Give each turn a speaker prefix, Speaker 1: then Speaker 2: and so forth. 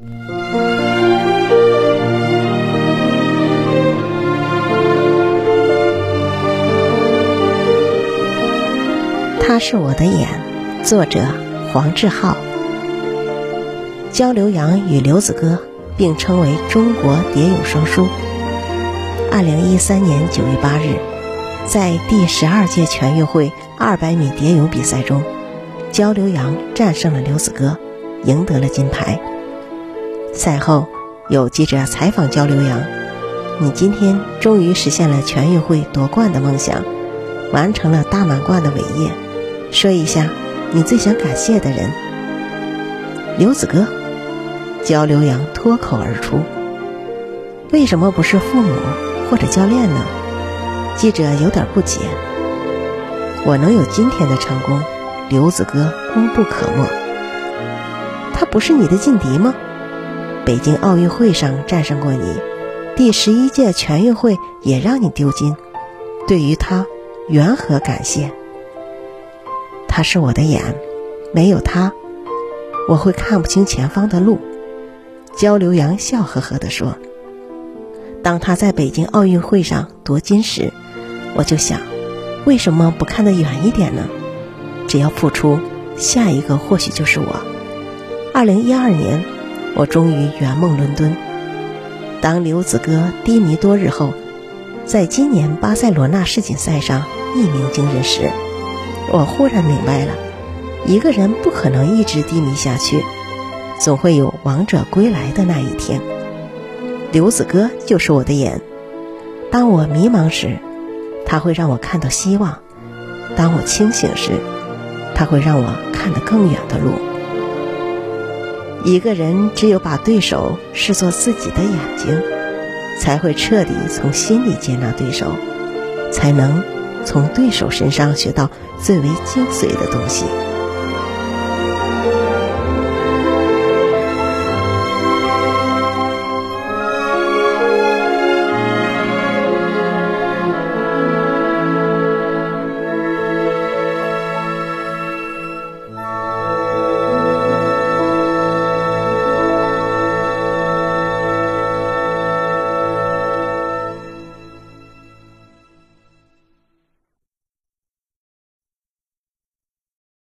Speaker 1: 他是我的眼，作者黄志浩。焦刘洋与刘子歌并称为中国蝶泳双姝。二零一三年九月八日，在第十二届全运会二百米蝶泳比赛中，焦刘洋战胜了刘子歌，赢得了金牌。赛后，有记者采访焦刘洋：“你今天终于实现了全运会夺冠的梦想，完成了大满贯的伟业。”说一下你最想感谢的人。刘子歌，焦刘洋脱口而出。为什么不是父母或者教练呢？记者有点不解。我能有今天的成功，刘子歌功不可没。他不是你的劲敌吗？北京奥运会上战胜过你，第十一届全运会也让你丢金。对于他，缘何感谢？他是我的眼，没有他，我会看不清前方的路。焦刘洋笑呵呵地说：“当他在北京奥运会上夺金时，我就想，为什么不看得远一点呢？只要付出，下一个或许就是我。”二零一二年，我终于圆梦伦敦。当刘子歌低迷多日后，在今年巴塞罗那世锦赛上一鸣惊人时。我忽然明白了，一个人不可能一直低迷下去，总会有王者归来的那一天。刘子歌就是我的眼，当我迷茫时，他会让我看到希望；当我清醒时，他会让我看得更远的路。一个人只有把对手视作自己的眼睛，才会彻底从心里接纳对手，才能。从对手身上学到最为精髓的东西。